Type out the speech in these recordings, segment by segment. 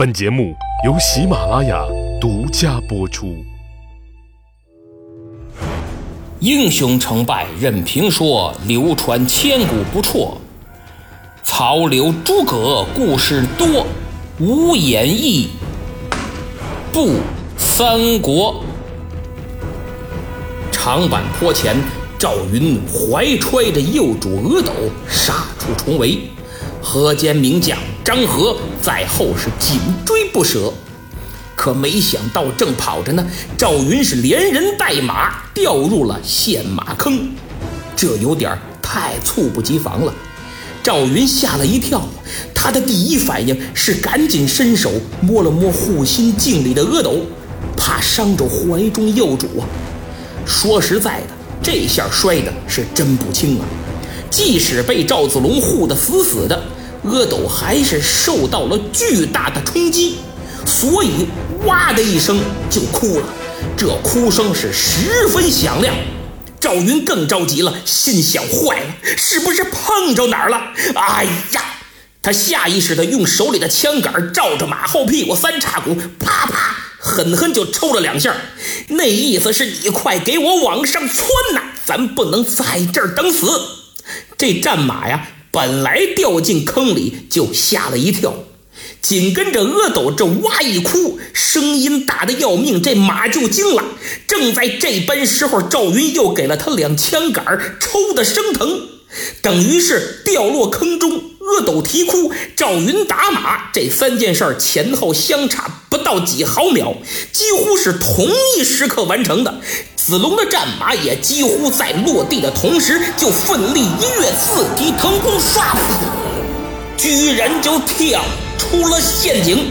本节目由喜马拉雅独家播出。英雄成败任评说，流传千古不辍。曹刘诸葛故事多，无演义不三国。长坂坡前，赵云怀揣着幼主阿斗杀出重围。河间名将张合在后是紧追不舍，可没想到正跑着呢，赵云是连人带马掉入了陷马坑，这有点太猝不及防了。赵云吓了一跳，他的第一反应是赶紧伸手摸了摸护心镜里的阿斗，怕伤着怀中幼主啊。说实在的，这下摔的是真不轻啊。即使被赵子龙护得死死的，阿斗还是受到了巨大的冲击，所以哇的一声就哭了。这哭声是十分响亮。赵云更着急了，心想：坏了，是不是碰着哪儿了？哎呀！他下意识地用手里的枪杆照着马后屁股三叉骨，啪啪狠狠就抽了两下，那意思是你快给我往上窜呐，咱不能在这儿等死。这战马呀，本来掉进坑里就吓了一跳，紧跟着阿斗这哇一哭，声音大的要命，这马就惊了。正在这般时候，赵云又给了他两枪杆，抽的生疼，等于是掉落坑中，阿斗啼哭，赵云打马，这三件事儿前后相差不到几毫秒，几乎是同一时刻完成的。子龙的战马也几乎在落地的同时，就奋力一跃，四蹄腾空，唰，居然就跳出了陷阱。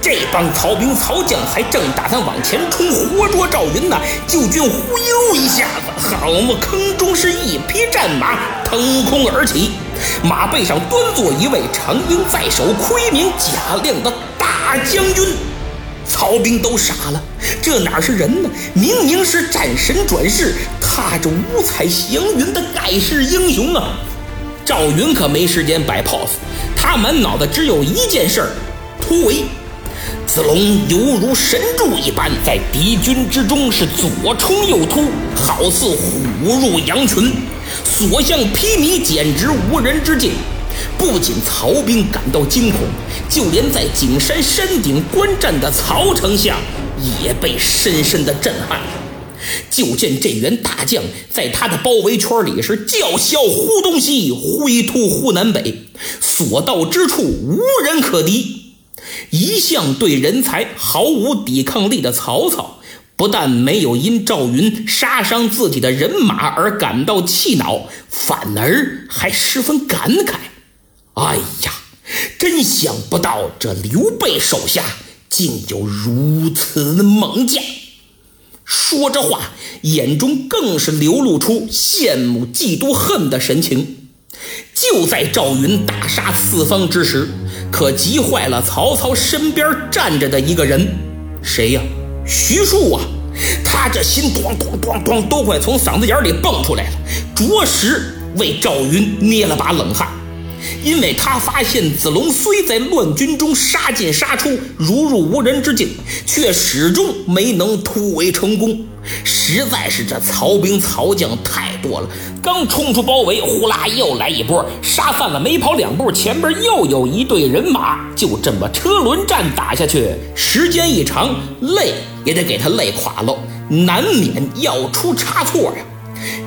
这帮曹兵曹将还正打算往前冲，活捉赵云呢，救军忽悠一下子，好嘛，坑中是一匹战马腾空而起，马背上端坐一位长缨在手、盔明甲亮的大将军。曹兵都傻了，这哪是人呢？明明是战神转世，踏着五彩祥云的盖世英雄啊！赵云可没时间摆 pose，他满脑子只有一件事儿：突围。子龙犹如神助一般，在敌军之中是左冲右突，好似虎入羊群，所向披靡，简直无人之境。不仅曹兵感到惊恐，就连在景山山顶观战的曹丞相也被深深的震撼。就见这员大将在他的包围圈里是叫嚣呼东西，挥突呼南北，所到之处无人可敌。一向对人才毫无抵抗力的曹操，不但没有因赵云杀伤自己的人马而感到气恼，反而还十分感慨。哎呀，真想不到这刘备手下竟有如此猛将。说着话，眼中更是流露出羡慕、嫉妒、恨的神情。就在赵云大杀四方之时，可急坏了曹操身边站着的一个人，谁呀？徐庶啊！他这心咣咣咣咣都快从嗓子眼里蹦出来了，着实为赵云捏了把冷汗。因为他发现子龙虽在乱军中杀进杀出，如入无人之境，却始终没能突围成功。实在是这曹兵曹将太多了，刚冲出包围，呼啦又来一波，杀散了没跑两步，前边又有一队人马，就这么车轮战打下去，时间一长，累也得给他累垮了，难免要出差错呀。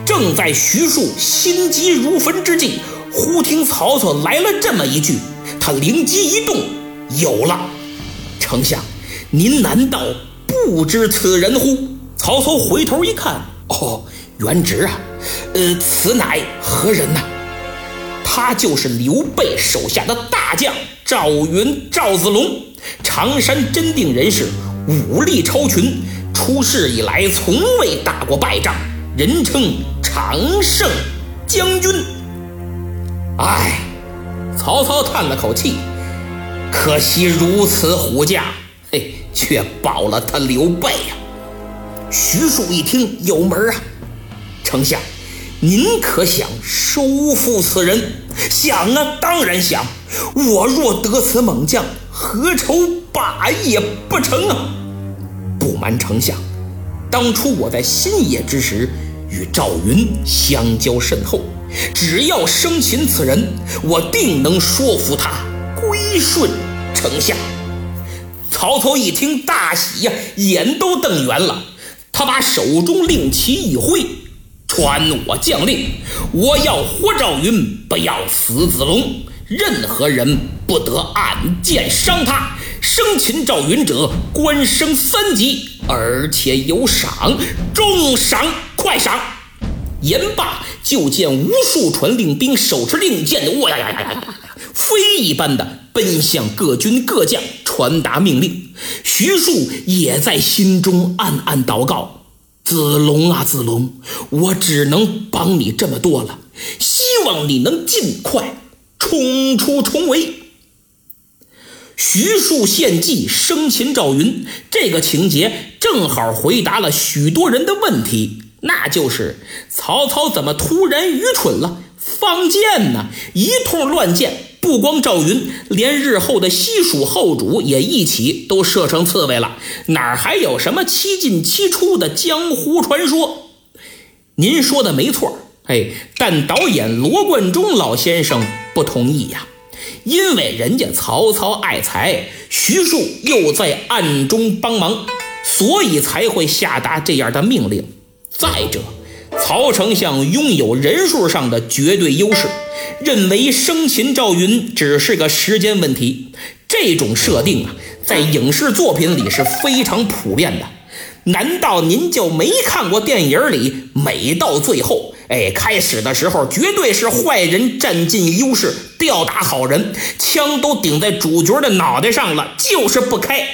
正在徐庶心急如焚之际。忽听曹操来了这么一句，他灵机一动，有了。丞相，您难道不知此人乎？曹操回头一看，哦，原直啊，呃，此乃何人呐？他就是刘备手下的大将赵云，赵子龙，常山真定人士，武力超群，出世以来从未打过败仗，人称常胜将军。唉，曹操叹了口气，可惜如此虎将，嘿，却保了他刘备呀。徐庶一听有门啊，丞相，您可想收复此人？想啊，当然想。我若得此猛将，何愁霸业不成啊！不瞒丞相，当初我在新野之时，与赵云相交甚厚，只要生擒此人，我定能说服他归顺丞相。曹操一听大喜呀，眼都瞪圆了。他把手中令旗一挥，传我将令：我要活赵云，不要死子龙。任何人不得暗箭伤他。生擒赵云者，官升三级，而且有赏，重赏快赏。言罢，就见无数传令兵手持令箭的，哇呀呀呀呀，飞一般的奔向各军各将，传达命令。徐庶也在心中暗暗祷告：“子龙啊，子龙，我只能帮你这么多了，希望你能尽快冲出重围。”徐庶献计生擒赵云，这个情节正好回答了许多人的问题，那就是曹操怎么突然愚蠢了，放箭呢？一通乱箭。不光赵云，连日后的西蜀后主也一起都射成刺猬了，哪还有什么七进七出的江湖传说？您说的没错，哎，但导演罗贯中老先生不同意呀，因为人家曹操爱才，徐庶又在暗中帮忙，所以才会下达这样的命令。再者，曹丞相拥有人数上的绝对优势。认为生擒赵云只是个时间问题，这种设定啊，在影视作品里是非常普遍的。难道您就没看过电影里，每到最后，哎，开始的时候绝对是坏人占尽优势，吊打好人，枪都顶在主角的脑袋上了，就是不开。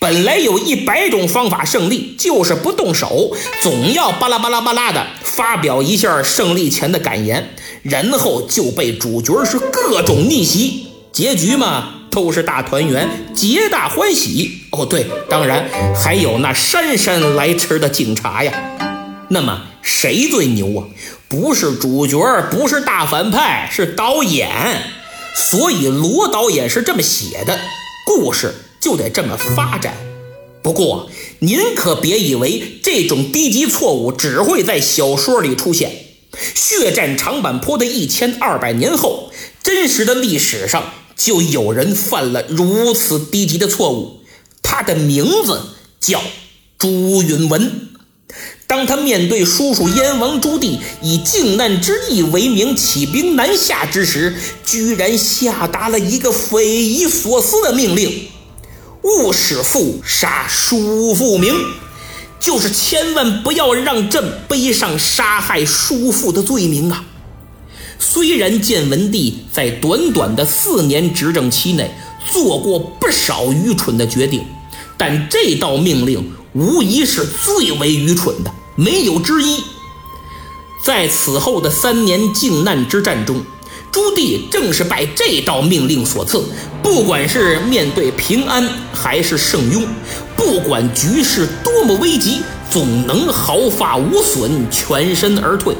本来有一百种方法胜利，就是不动手，总要巴拉巴拉巴拉的发表一下胜利前的感言，然后就被主角是各种逆袭，结局嘛都是大团圆，皆大欢喜。哦，对，当然还有那姗姗来迟的警察呀。那么谁最牛啊？不是主角，不是大反派，是导演。所以罗导演是这么写的故事。就得这么发展。不过，您可别以为这种低级错误只会在小说里出现。血战长坂坡的一千二百年后，真实的历史上就有人犯了如此低级的错误。他的名字叫朱允文。当他面对叔叔燕王朱棣以靖难之役为名起兵南下之时，居然下达了一个匪夷所思的命令。勿使父杀叔父名，就是千万不要让朕背上杀害叔父的罪名啊！虽然建文帝在短短的四年执政期内做过不少愚蠢的决定，但这道命令无疑是最为愚蠢的，没有之一。在此后的三年靖难之战中。朱棣正是拜这道命令所赐，不管是面对平安还是圣雍，不管局势多么危急，总能毫发无损，全身而退。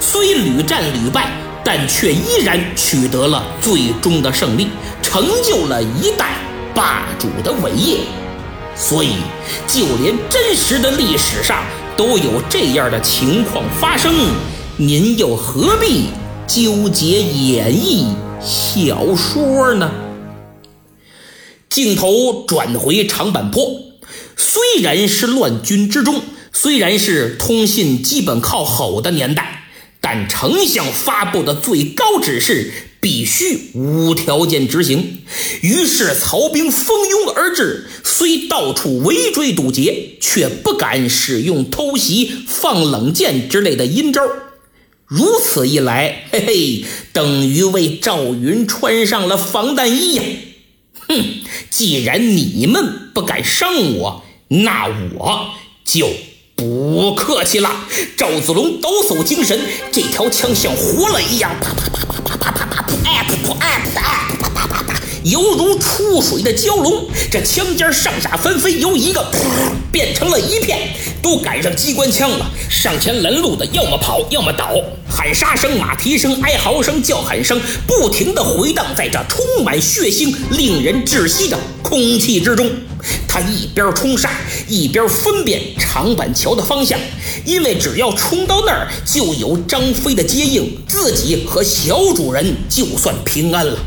虽屡战屡败，但却依然取得了最终的胜利，成就了一代霸主的伟业。所以，就连真实的历史上都有这样的情况发生，您又何必？纠结演绎小说呢？镜头转回长坂坡，虽然是乱军之中，虽然是通信基本靠吼的年代，但丞相发布的最高指示必须无条件执行。于是曹兵蜂拥而至，虽到处围追堵截，却不敢使用偷袭、放冷箭之类的阴招。如此一来，嘿嘿，等于为赵云穿上了防弹衣呀！哼，既然你们不敢伤我，那我就不客气了。赵子龙抖擞精神，这条枪像活了一样，啪啪啪啪啪啪啪啪，哎噗噗哎噗哎，啪啪啪啪，犹如出水的蛟龙，这枪尖上下翻飞，由一个变成了一片，都赶上机关枪了。上前拦路的，要么跑，要么倒。喊杀声、马蹄声、哀嚎声、叫喊声，不停地回荡在这充满血腥、令人窒息的空气之中。他一边冲杀，一边分辨长板桥的方向，因为只要冲到那儿，就有张飞的接应，自己和小主人就算平安了。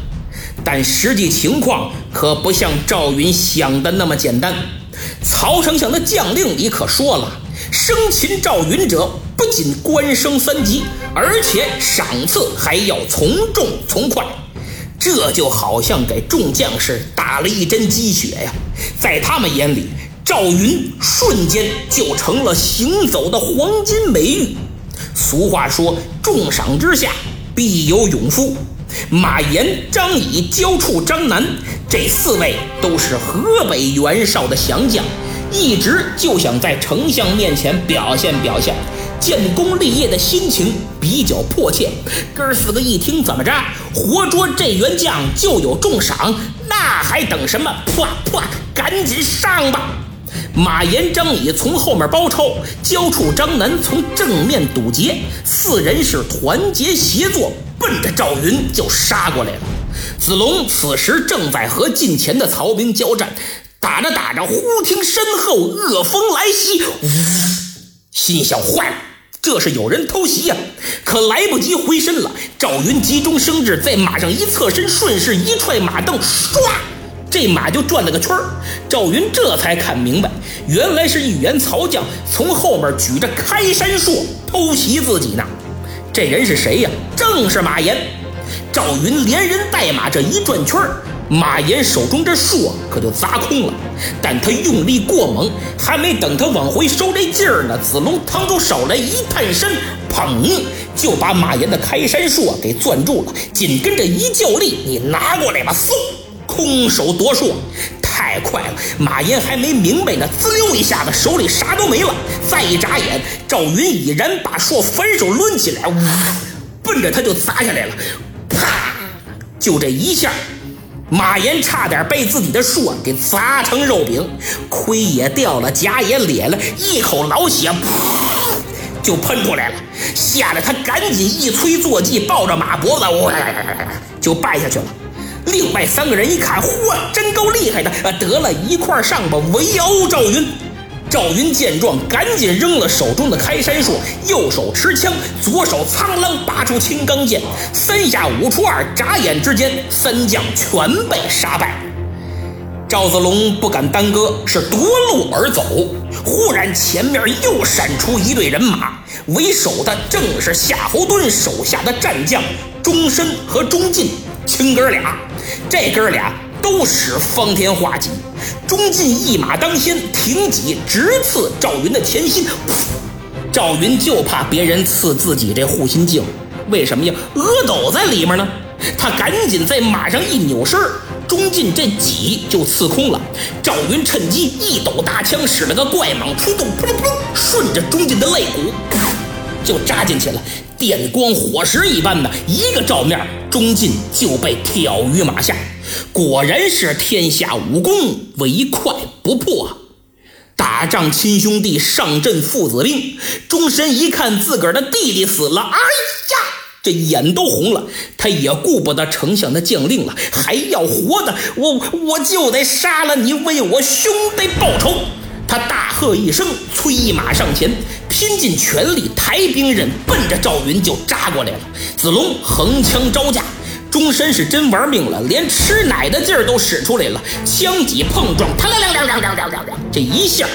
但实际情况可不像赵云想的那么简单。曹丞相的将令里可说了，生擒赵云者，不仅官升三级，而且赏赐还要从重从快。这就好像给众将士打了一针鸡血呀！在他们眼里，赵云瞬间就成了行走的黄金美玉。俗话说：“重赏之下必有勇夫。”马延、张仪、焦处、张南这四位都是河北袁绍的降将，一直就想在丞相面前表现表现。建功立业的心情比较迫切，哥儿四个一听怎么着，活捉这员将就有重赏，那还等什么？啪啪，赶紧上吧！马延、张仪从后面包抄，交处张南从正面堵截，四人是团结协作，奔着赵云就杀过来了。子龙此时正在和近前的曹兵交战，打着打着，忽听身后恶风来袭，呜，心想坏了。这是有人偷袭呀！可来不及回身了。赵云急中生智，在马上一侧身，顺势一踹马镫，唰，这马就转了个圈儿。赵云这才看明白，原来是一员曹将从后面举着开山槊偷袭自己呢。这人是谁呀？正是马岩。赵云连人带马这一转圈儿。马岩手中这槊可就砸空了，但他用力过猛，还没等他往回收这劲儿呢，子龙腾出手来一探身，砰，就把马岩的开山槊给攥住了。紧跟着一较力，你拿过来吧，嗖，空手夺槊，太快了，马岩还没明白呢，滋溜一下子手里啥都没了。再一眨眼，赵云已然把槊反手抡起来，呜，奔着他就砸下来了，啪，就这一下。马岩差点被自己的槊给砸成肉饼，盔也掉了，甲也裂了，一口老血噗就喷出来了，吓得他赶紧一催坐骑，抱着马脖子，哇，就败下去了。另外三个人一看，嚯，真够厉害的，得了一块上吧，围殴赵云。赵云见状，赶紧扔了手中的开山槊，右手持枪，左手苍啷拔出青钢剑，三下五除二，眨眼之间，三将全被杀败。赵子龙不敢耽搁，是夺路而走。忽然前面又闪出一队人马，为首的正是夏侯惇手下的战将钟申和钟进，亲哥俩。这哥俩。都使方天画戟，钟进一马当先，挺戟直刺赵云的前心。赵云就怕别人刺自己这护心镜，为什么呀？阿斗在里面呢。他赶紧在马上一扭身，钟进这戟就刺空了。赵云趁机一抖大枪，使了个怪蟒出动，噗噜噗，顺着钟进的肋骨就扎进去了。电光火石一般的一个照面，钟进就被挑于马下。果然是天下武功唯快不破，打仗亲兄弟，上阵父子兵。钟神一看自个儿的弟弟死了，哎呀，这眼都红了。他也顾不得丞相的将令了，还要活的，我我就得杀了你，为我兄弟报仇。他大喝一声，催马上前，拼尽全力，抬兵刃，奔着赵云就扎过来了。子龙横枪招架。钟身是真玩命了，连吃奶的劲儿都使出来了，枪戟碰撞，啪啦啦啦啦啦啦啦，这一下，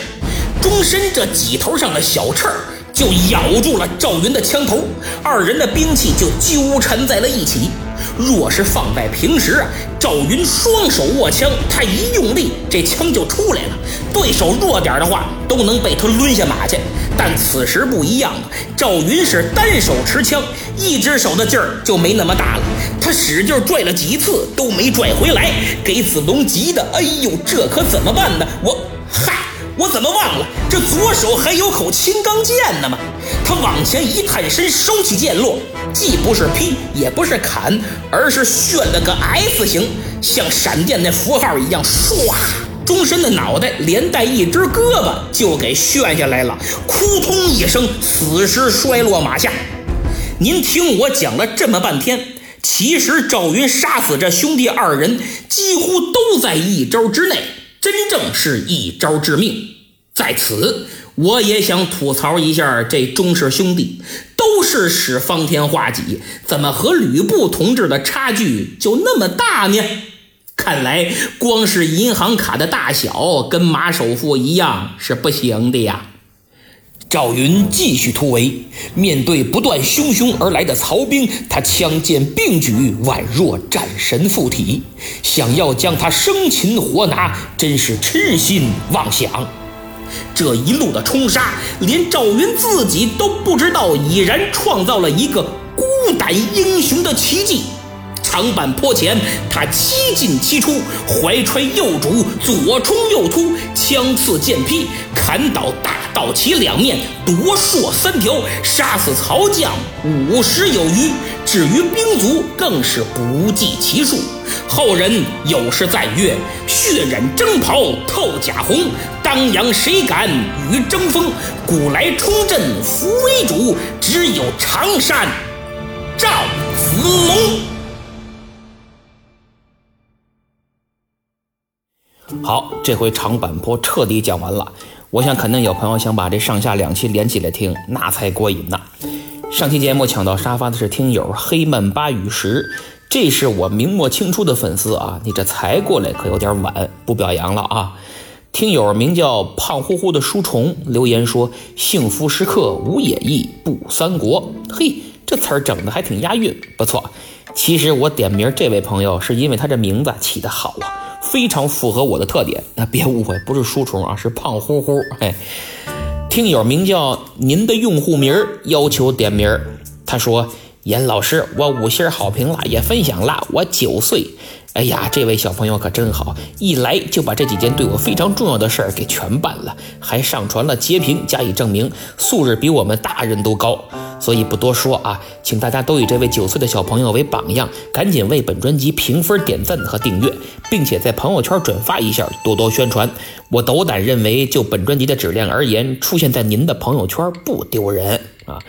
钟身这戟头上的小刺儿就咬住了赵云的枪头，二人的兵器就纠缠在了一起。若是放在平时啊，赵云双手握枪，他一用力，这枪就出来了。对手弱点的话，都能被他抡下马去。但此时不一样啊，赵云是单手持枪，一只手的劲儿就没那么大了。他使劲拽了几次都没拽回来，给子龙急的，哎呦，这可怎么办呢？我，嗨，我怎么忘了这左手还有口青钢剑呢吗？他往前一探身，收起剑落，既不是劈，也不是砍，而是旋了个 S 形，像闪电那符号一样，唰，钟神的脑袋连带一只胳膊就给旋下来了，扑通一声，死尸摔落马下。您听我讲了这么半天，其实赵云杀死这兄弟二人，几乎都在一招之内，真正是一招致命。在此，我也想吐槽一下这钟氏兄弟，都是使方天画戟，怎么和吕布同志的差距就那么大呢？看来光是银行卡的大小跟马首富一样是不行的呀。赵云继续突围，面对不断汹汹而来的曹兵，他枪剑并举，宛若战神附体，想要将他生擒活拿，真是痴心妄想。这一路的冲杀，连赵云自己都不知道，已然创造了一个孤胆英雄的奇迹。长坂坡前，他七进七出，怀揣右主，左冲右突，枪刺剑劈，砍倒大道旗两面，夺槊三条，杀死曹将五十有余。至于兵卒，更是不计其数。后人有诗赞曰：“血染征袍透甲红，当阳谁敢与争锋？古来冲阵扶危主，只有常山赵子龙。”好，这回长坂坡彻底讲完了。我想肯定有朋友想把这上下两期连起来听，那才过瘾呢。上期节目抢到沙发的是听友黑曼巴雨石，这是我明末清初的粉丝啊，你这才过来可有点晚，不表扬了啊。听友名叫胖乎乎的书虫留言说：“幸福时刻无演义不三国。”嘿，这词儿整的还挺押韵，不错。其实我点名这位朋友是因为他这名字起得好啊。非常符合我的特点，那别误会，不是书虫啊，是胖乎乎。嘿，听友名叫您的用户名要求点名他说：“严老师，我五星好评了，也分享了，我九岁。哎呀，这位小朋友可真好，一来就把这几件对我非常重要的事儿给全办了，还上传了截屏加以证明，素质比我们大人都高。”所以不多说啊，请大家都以这位九岁的小朋友为榜样，赶紧为本专辑评分、点赞和订阅，并且在朋友圈转发一下，多多宣传。我斗胆认为，就本专辑的质量而言，出现在您的朋友圈不丢人啊。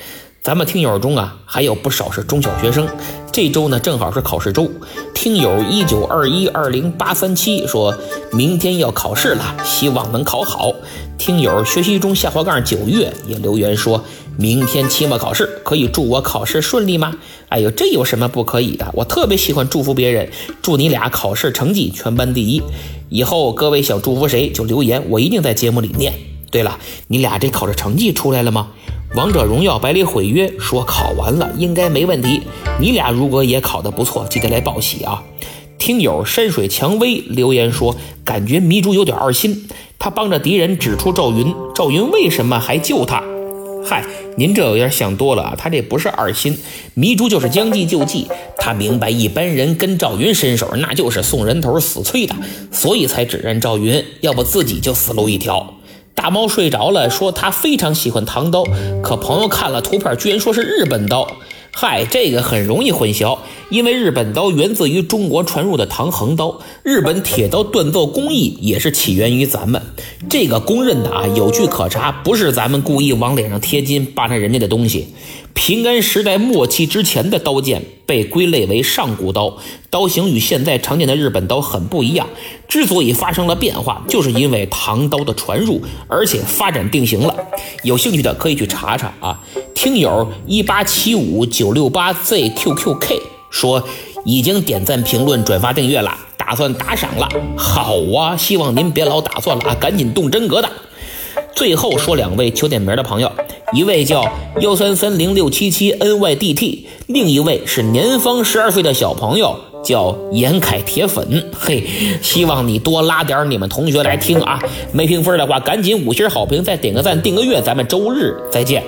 咱们听友中啊，还有不少是中小学生。这周呢，正好是考试周。听友一九二一二零八三七说，明天要考试了，希望能考好。听友学习中下滑杠九月也留言说，明天期末考试，可以祝我考试顺利吗？哎呦，这有什么不可以的？我特别喜欢祝福别人，祝你俩考试成绩全班第一。以后各位想祝福谁就留言，我一定在节目里念。对了，你俩这考试成绩出来了吗？王者荣耀百里毁约说考完了，应该没问题。你俩如果也考得不错，记得来报喜啊！听友山水蔷薇留言说，感觉迷珠有点二心，他帮着敌人指出赵云，赵云为什么还救他？嗨，您这有点想多了啊！他这不是二心，迷珠就是将计就计，他明白一般人跟赵云伸手那就是送人头死催的，所以才指认赵云，要不自己就死路一条。大猫睡着了，说他非常喜欢唐刀，可朋友看了图片，居然说是日本刀。嗨，这个很容易混淆，因为日本刀源自于中国传入的唐横刀，日本铁刀锻造工艺也是起源于咱们，这个公认的啊，有据可查，不是咱们故意往脸上贴金扒拉人家的东西。平安时代末期之前的刀剑被归类为上古刀，刀型与现在常见的日本刀很不一样。之所以发生了变化，就是因为唐刀的传入，而且发展定型了。有兴趣的可以去查查啊。听友一八七五九六八 zqqk 说已经点赞、评论、转发、订阅了，打算打赏了。好啊，希望您别老打算了啊，赶紧动真格的。最后说两位求点名的朋友，一位叫幺三三零六七七 nydt，另一位是年方十二岁的小朋友，叫严凯铁粉。嘿，希望你多拉点你们同学来听啊！没评分的话，赶紧五星好评，再点个赞，订个月，咱们周日再见。